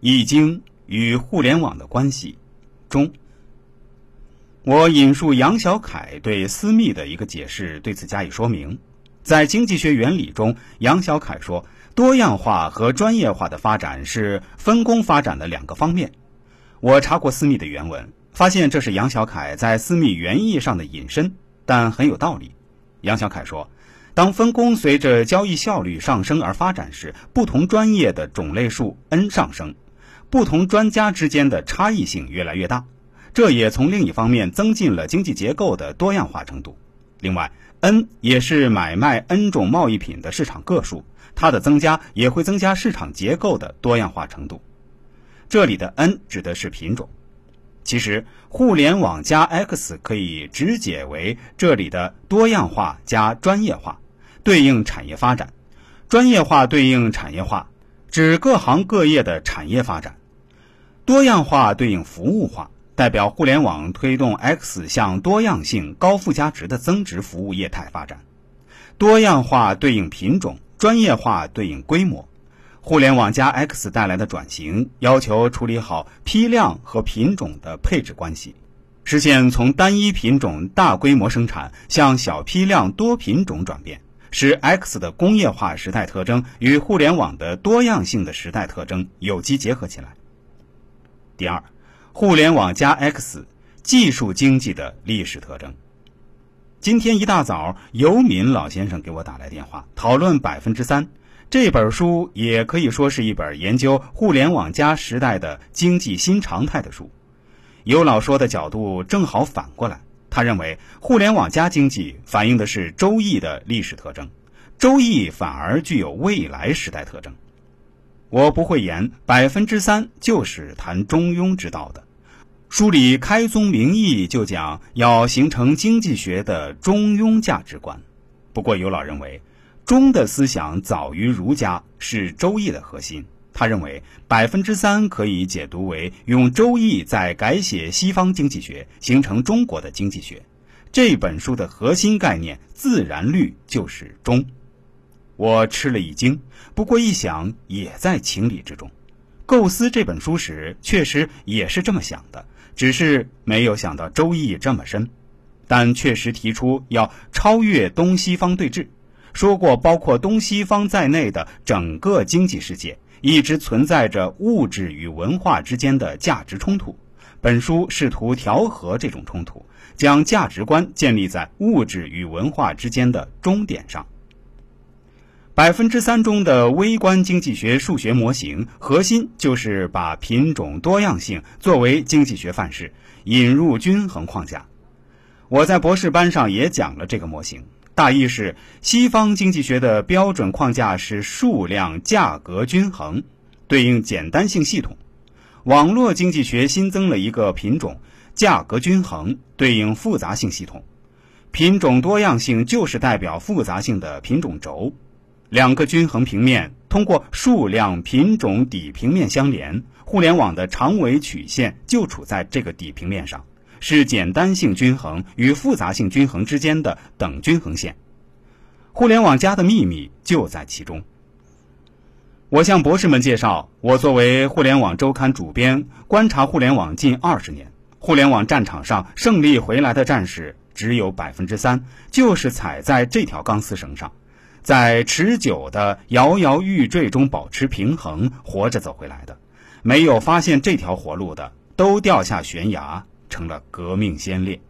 易经与互联网的关系中，我引述杨小凯对私密的一个解释，对此加以说明。在经济学原理中，杨小凯说，多样化和专业化的发展是分工发展的两个方面。我查过私密的原文，发现这是杨小凯在私密原意上的引申，但很有道理。杨小凯说。当分工随着交易效率上升而发展时，不同专业的种类数 n 上升，不同专家之间的差异性越来越大，这也从另一方面增进了经济结构的多样化程度。另外，n 也是买卖 n 种贸易品的市场个数，它的增加也会增加市场结构的多样化程度。这里的 n 指的是品种。其实，互联网加 x 可以直解为这里的多样化加专业化。对应产业发展，专业化对应产业化，指各行各业的产业发展；多样化对应服务化，代表互联网推动 X 向多样性、高附加值的增值服务业态发展；多样化对应品种，专业化对应规模。互联网加 X 带来的转型，要求处理好批量和品种的配置关系，实现从单一品种大规模生产向小批量多品种转变。使 X 的工业化时代特征与互联网的多样性的时代特征有机结合起来。第二，互联网加 X 技术经济的历史特征。今天一大早，尤敏老先生给我打来电话，讨论百分之三这本书，也可以说是一本研究互联网加时代的经济新常态的书。尤老说的角度正好反过来。他认为，互联网加经济反映的是周易的历史特征，周易反而具有未来时代特征。我不会言，百分之三就是谈中庸之道的。书里开宗明义就讲要形成经济学的中庸价值观。不过有老认为，中的思想早于儒家，是周易的核心。他认为百分之三可以解读为用《周易》在改写西方经济学，形成中国的经济学。这本书的核心概念“自然律”就是中。我吃了一惊，不过一想也在情理之中。构思这本书时，确实也是这么想的，只是没有想到《周易》这么深。但确实提出要超越东西方对峙，说过包括东西方在内的整个经济世界。一直存在着物质与文化之间的价值冲突。本书试图调和这种冲突，将价值观建立在物质与文化之间的终点上。百分之三中的微观经济学数学模型核心就是把品种多样性作为经济学范式，引入均衡框架。我在博士班上也讲了这个模型。大意是，西方经济学的标准框架是数量价格均衡，对应简单性系统；网络经济学新增了一个品种价格均衡，对应复杂性系统。品种多样性就是代表复杂性的品种轴，两个均衡平面通过数量品种底平面相连，互联网的长尾曲线就处在这个底平面上。是简单性均衡与复杂性均衡之间的等均衡线，互联网加的秘密就在其中。我向博士们介绍，我作为互联网周刊主编，观察互联网近二十年，互联网战场上胜利回来的战士只有百分之三，就是踩在这条钢丝绳上，在持久的摇摇欲坠中保持平衡，活着走回来的。没有发现这条活路的，都掉下悬崖。成了革命先烈。